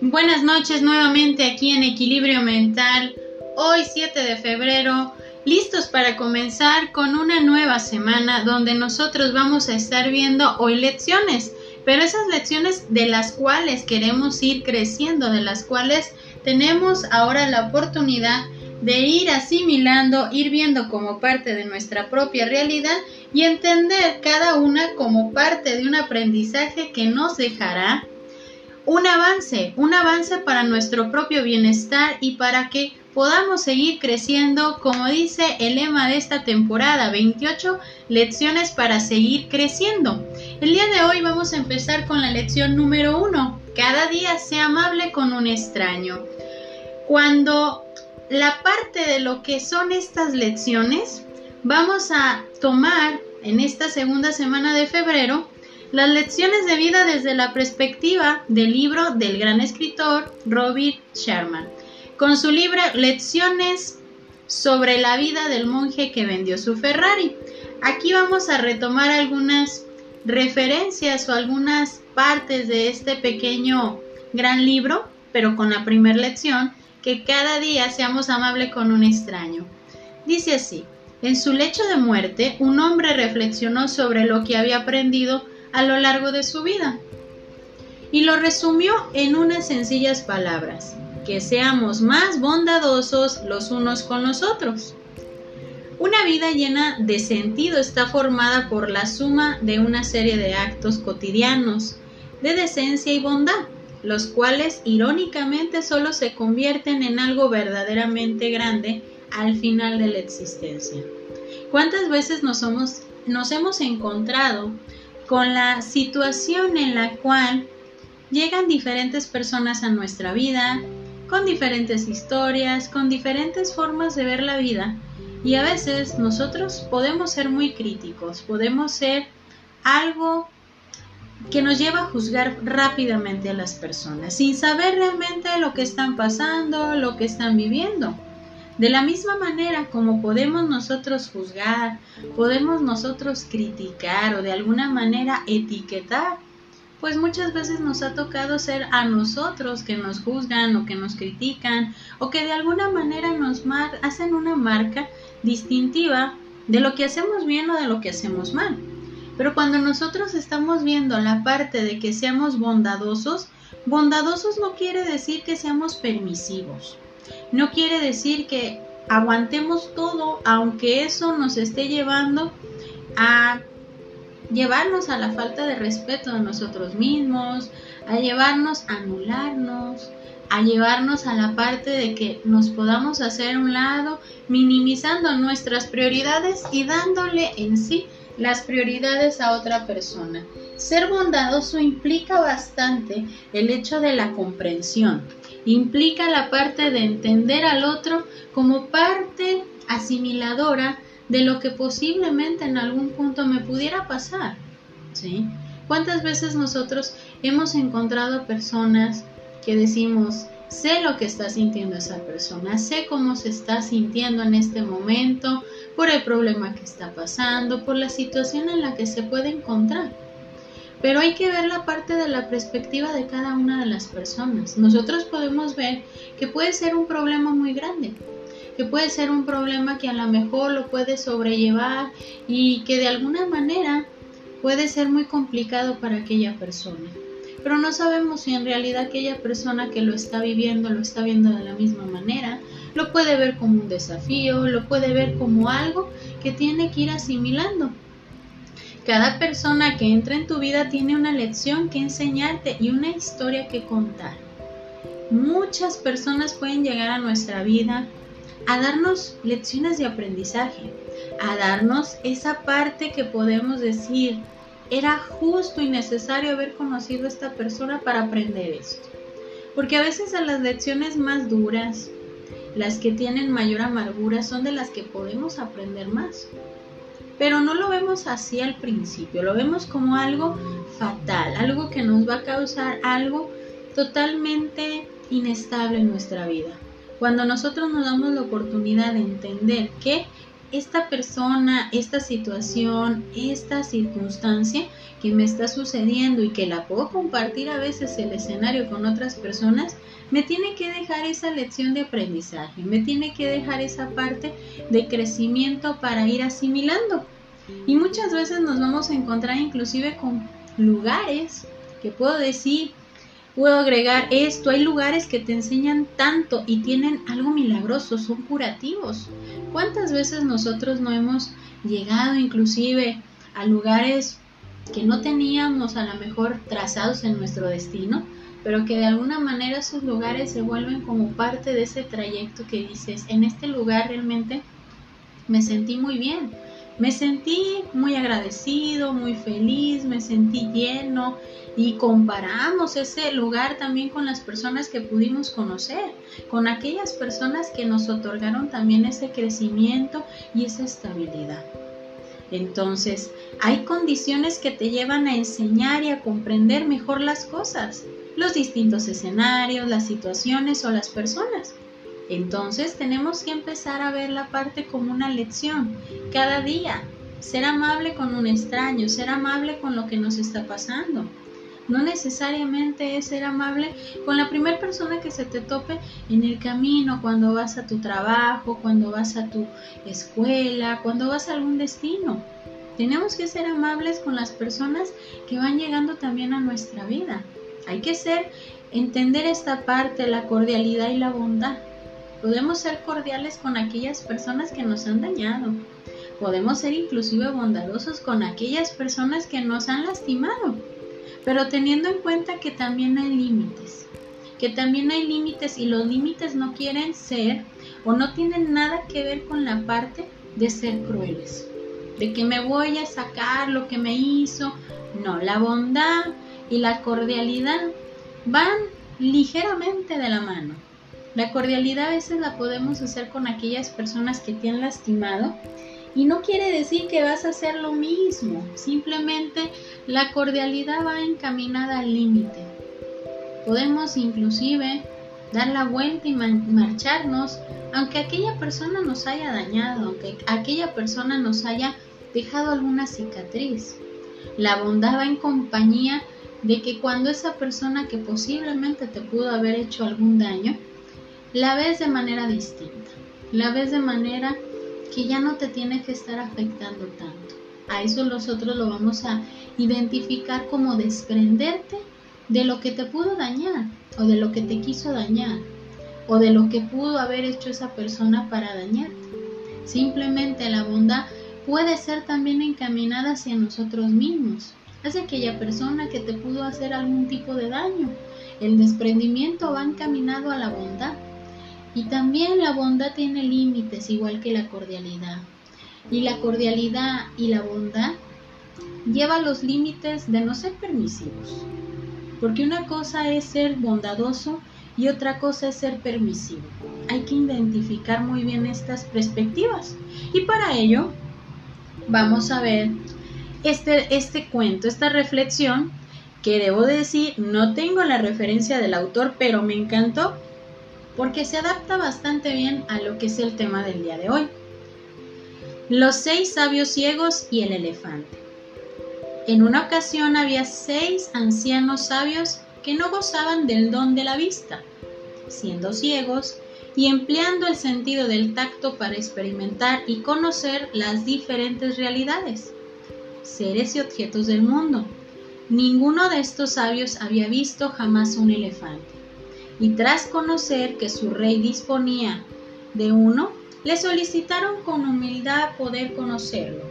Buenas noches nuevamente aquí en Equilibrio Mental. Hoy 7 de febrero, listos para comenzar con una nueva semana donde nosotros vamos a estar viendo hoy lecciones, pero esas lecciones de las cuales queremos ir creciendo, de las cuales tenemos ahora la oportunidad de ir asimilando, ir viendo como parte de nuestra propia realidad y entender cada una como parte de un aprendizaje que nos dejará un avance, un avance para nuestro propio bienestar y para que podamos seguir creciendo, como dice el lema de esta temporada, 28 lecciones para seguir creciendo. El día de hoy vamos a empezar con la lección número uno. Cada día sea amable con un extraño. Cuando la parte de lo que son estas lecciones, vamos a tomar en esta segunda semana de febrero las lecciones de vida desde la perspectiva del libro del gran escritor Robert Sherman, con su libro Lecciones sobre la vida del monje que vendió su Ferrari. Aquí vamos a retomar algunas referencias o algunas partes de este pequeño gran libro, pero con la primera lección, que cada día seamos amables con un extraño. Dice así, en su lecho de muerte, un hombre reflexionó sobre lo que había aprendido a lo largo de su vida. Y lo resumió en unas sencillas palabras, que seamos más bondadosos los unos con los otros. Una vida llena de sentido está formada por la suma de una serie de actos cotidianos, de decencia y bondad, los cuales irónicamente solo se convierten en algo verdaderamente grande al final de la existencia. ¿Cuántas veces nos, nos hemos encontrado con la situación en la cual llegan diferentes personas a nuestra vida, con diferentes historias, con diferentes formas de ver la vida. Y a veces nosotros podemos ser muy críticos, podemos ser algo que nos lleva a juzgar rápidamente a las personas, sin saber realmente lo que están pasando, lo que están viviendo. De la misma manera como podemos nosotros juzgar, podemos nosotros criticar o de alguna manera etiquetar, pues muchas veces nos ha tocado ser a nosotros que nos juzgan o que nos critican o que de alguna manera nos hacen una marca distintiva de lo que hacemos bien o de lo que hacemos mal. Pero cuando nosotros estamos viendo la parte de que seamos bondadosos, bondadosos no quiere decir que seamos permisivos. No quiere decir que aguantemos todo, aunque eso nos esté llevando a llevarnos a la falta de respeto de nosotros mismos, a llevarnos a anularnos, a llevarnos a la parte de que nos podamos hacer un lado, minimizando nuestras prioridades y dándole en sí las prioridades a otra persona. Ser bondadoso implica bastante el hecho de la comprensión, implica la parte de entender al otro como parte asimiladora de lo que posiblemente en algún punto me pudiera pasar. ¿Sí? ¿Cuántas veces nosotros hemos encontrado personas que decimos, sé lo que está sintiendo esa persona, sé cómo se está sintiendo en este momento, por el problema que está pasando, por la situación en la que se puede encontrar? Pero hay que ver la parte de la perspectiva de cada una de las personas. Nosotros podemos ver que puede ser un problema muy grande, que puede ser un problema que a lo mejor lo puede sobrellevar y que de alguna manera puede ser muy complicado para aquella persona. Pero no sabemos si en realidad aquella persona que lo está viviendo lo está viendo de la misma manera, lo puede ver como un desafío, lo puede ver como algo que tiene que ir asimilando. Cada persona que entra en tu vida tiene una lección que enseñarte y una historia que contar. Muchas personas pueden llegar a nuestra vida a darnos lecciones de aprendizaje, a darnos esa parte que podemos decir, era justo y necesario haber conocido a esta persona para aprender esto. Porque a veces a las lecciones más duras, las que tienen mayor amargura, son de las que podemos aprender más pero no lo vemos así al principio, lo vemos como algo fatal, algo que nos va a causar algo totalmente inestable en nuestra vida. Cuando nosotros nos damos la oportunidad de entender que esta persona, esta situación, esta circunstancia que me está sucediendo y que la puedo compartir a veces el escenario con otras personas, me tiene que dejar esa lección de aprendizaje, me tiene que dejar esa parte de crecimiento para ir asimilando. Y muchas veces nos vamos a encontrar inclusive con lugares que puedo decir, puedo agregar esto, hay lugares que te enseñan tanto y tienen algo milagroso, son curativos. ¿Cuántas veces nosotros no hemos llegado inclusive a lugares que no teníamos a lo mejor trazados en nuestro destino, pero que de alguna manera esos lugares se vuelven como parte de ese trayecto que dices, en este lugar realmente me sentí muy bien, me sentí muy agradecido, muy feliz, me sentí lleno y comparamos ese lugar también con las personas que pudimos conocer, con aquellas personas que nos otorgaron también ese crecimiento y esa estabilidad. Entonces, hay condiciones que te llevan a enseñar y a comprender mejor las cosas, los distintos escenarios, las situaciones o las personas. Entonces tenemos que empezar a ver la parte como una lección cada día. Ser amable con un extraño, ser amable con lo que nos está pasando. No necesariamente es ser amable con la primera persona que se te tope en el camino, cuando vas a tu trabajo, cuando vas a tu escuela, cuando vas a algún destino. Tenemos que ser amables con las personas que van llegando también a nuestra vida. Hay que ser, entender esta parte, la cordialidad y la bondad. Podemos ser cordiales con aquellas personas que nos han dañado. Podemos ser inclusive bondadosos con aquellas personas que nos han lastimado. Pero teniendo en cuenta que también hay límites. Que también hay límites y los límites no quieren ser o no tienen nada que ver con la parte de ser crueles. De que me voy a sacar lo que me hizo. No, la bondad y la cordialidad van ligeramente de la mano. La cordialidad a veces la podemos hacer con aquellas personas que te han lastimado y no quiere decir que vas a hacer lo mismo, simplemente la cordialidad va encaminada al límite. Podemos inclusive dar la vuelta y marcharnos aunque aquella persona nos haya dañado, aunque aquella persona nos haya dejado alguna cicatriz. La bondad va en compañía de que cuando esa persona que posiblemente te pudo haber hecho algún daño, la ves de manera distinta, la ves de manera que ya no te tiene que estar afectando tanto. A eso nosotros lo vamos a identificar como desprenderte de lo que te pudo dañar o de lo que te quiso dañar o de lo que pudo haber hecho esa persona para dañarte. Simplemente la bondad puede ser también encaminada hacia nosotros mismos, hacia aquella persona que te pudo hacer algún tipo de daño. El desprendimiento va encaminado a la bondad y también la bondad tiene límites, igual que la cordialidad. Y la cordialidad y la bondad lleva los límites de no ser permisivos. Porque una cosa es ser bondadoso y otra cosa es ser permisivo. Hay que identificar muy bien estas perspectivas. Y para ello vamos a ver este, este cuento, esta reflexión, que debo decir, no tengo la referencia del autor, pero me encantó porque se adapta bastante bien a lo que es el tema del día de hoy. Los seis sabios ciegos y el elefante. En una ocasión había seis ancianos sabios que no gozaban del don de la vista, siendo ciegos y empleando el sentido del tacto para experimentar y conocer las diferentes realidades, seres y objetos del mundo. Ninguno de estos sabios había visto jamás un elefante y tras conocer que su rey disponía de uno, le solicitaron con humildad poder conocerlo.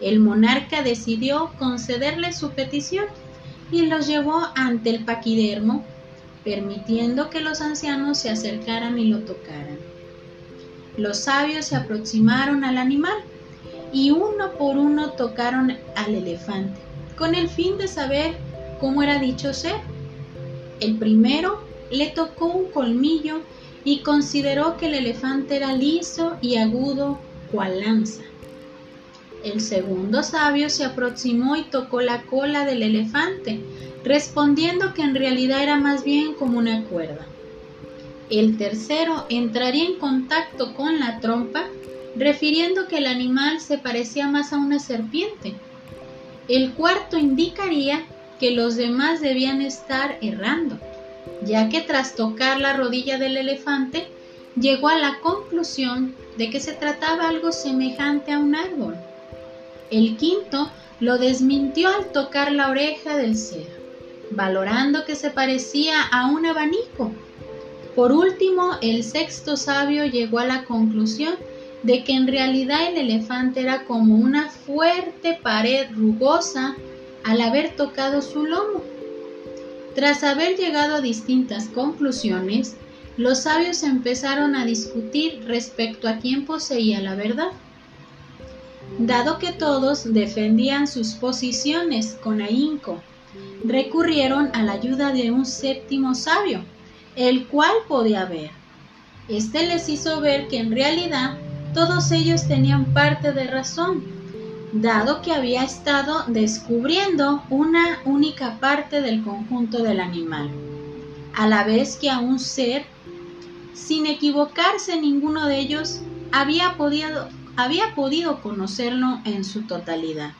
El monarca decidió concederle su petición y los llevó ante el paquidermo, permitiendo que los ancianos se acercaran y lo tocaran. Los sabios se aproximaron al animal y uno por uno tocaron al elefante, con el fin de saber cómo era dicho ser. El primero le tocó un colmillo y consideró que el elefante era liso y agudo cual lanza. El segundo sabio se aproximó y tocó la cola del elefante, respondiendo que en realidad era más bien como una cuerda. El tercero entraría en contacto con la trompa refiriendo que el animal se parecía más a una serpiente. El cuarto indicaría que los demás debían estar errando, ya que tras tocar la rodilla del elefante, llegó a la conclusión de que se trataba algo semejante a un árbol. El quinto lo desmintió al tocar la oreja del ser, valorando que se parecía a un abanico. Por último, el sexto sabio llegó a la conclusión de que en realidad el elefante era como una fuerte pared rugosa al haber tocado su lomo. Tras haber llegado a distintas conclusiones, los sabios empezaron a discutir respecto a quién poseía la verdad. Dado que todos defendían sus posiciones con ahínco, recurrieron a la ayuda de un séptimo sabio, el cual podía ver. Este les hizo ver que en realidad todos ellos tenían parte de razón, dado que había estado descubriendo una única parte del conjunto del animal, a la vez que a un ser, sin equivocarse ninguno de ellos, había podido, podido conocerlo en su totalidad.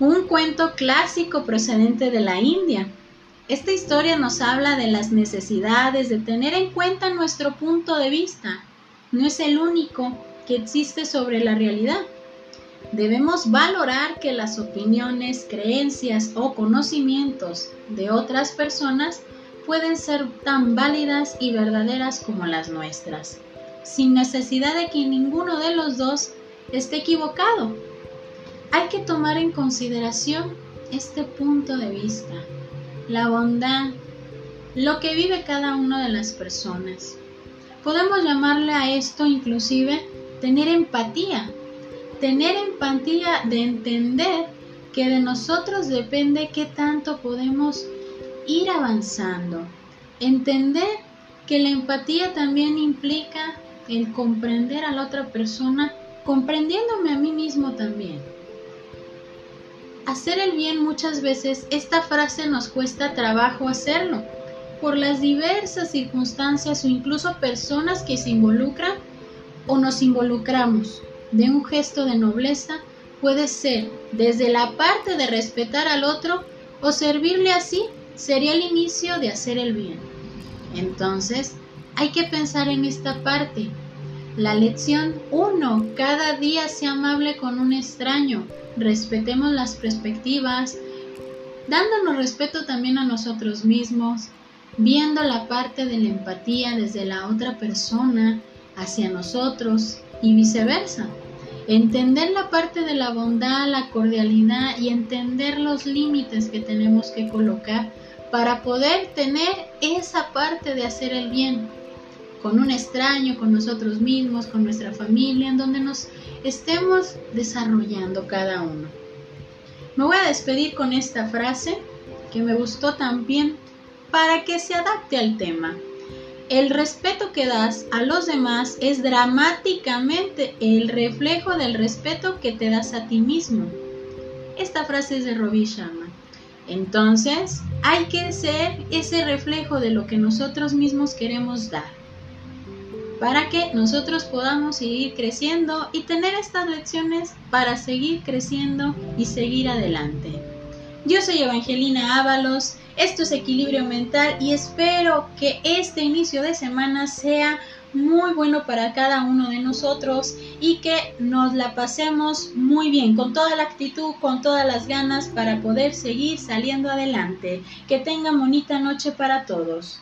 Un cuento clásico procedente de la India. Esta historia nos habla de las necesidades de tener en cuenta nuestro punto de vista no es el único que existe sobre la realidad. Debemos valorar que las opiniones, creencias o conocimientos de otras personas pueden ser tan válidas y verdaderas como las nuestras, sin necesidad de que ninguno de los dos esté equivocado. Hay que tomar en consideración este punto de vista, la bondad, lo que vive cada una de las personas. Podemos llamarle a esto inclusive tener empatía. Tener empatía de entender que de nosotros depende qué tanto podemos ir avanzando. Entender que la empatía también implica el comprender a la otra persona, comprendiéndome a mí mismo también. Hacer el bien muchas veces, esta frase nos cuesta trabajo hacerlo por las diversas circunstancias o incluso personas que se involucran o nos involucramos de un gesto de nobleza puede ser desde la parte de respetar al otro o servirle así sería el inicio de hacer el bien. Entonces, hay que pensar en esta parte. La lección 1. Cada día sea amable con un extraño. Respetemos las perspectivas, dándonos respeto también a nosotros mismos, viendo la parte de la empatía desde la otra persona hacia nosotros y viceversa. Entender la parte de la bondad, la cordialidad y entender los límites que tenemos que colocar para poder tener esa parte de hacer el bien con un extraño, con nosotros mismos, con nuestra familia, en donde nos estemos desarrollando cada uno. Me voy a despedir con esta frase que me gustó también para que se adapte al tema. El respeto que das a los demás es dramáticamente el reflejo del respeto que te das a ti mismo. Esta frase es de Robbie Sharma. Entonces, hay que ser ese reflejo de lo que nosotros mismos queremos dar para que nosotros podamos seguir creciendo y tener estas lecciones para seguir creciendo y seguir adelante. Yo soy Evangelina Ábalos esto es equilibrio mental y espero que este inicio de semana sea muy bueno para cada uno de nosotros y que nos la pasemos muy bien, con toda la actitud, con todas las ganas para poder seguir saliendo adelante. Que tengan bonita noche para todos.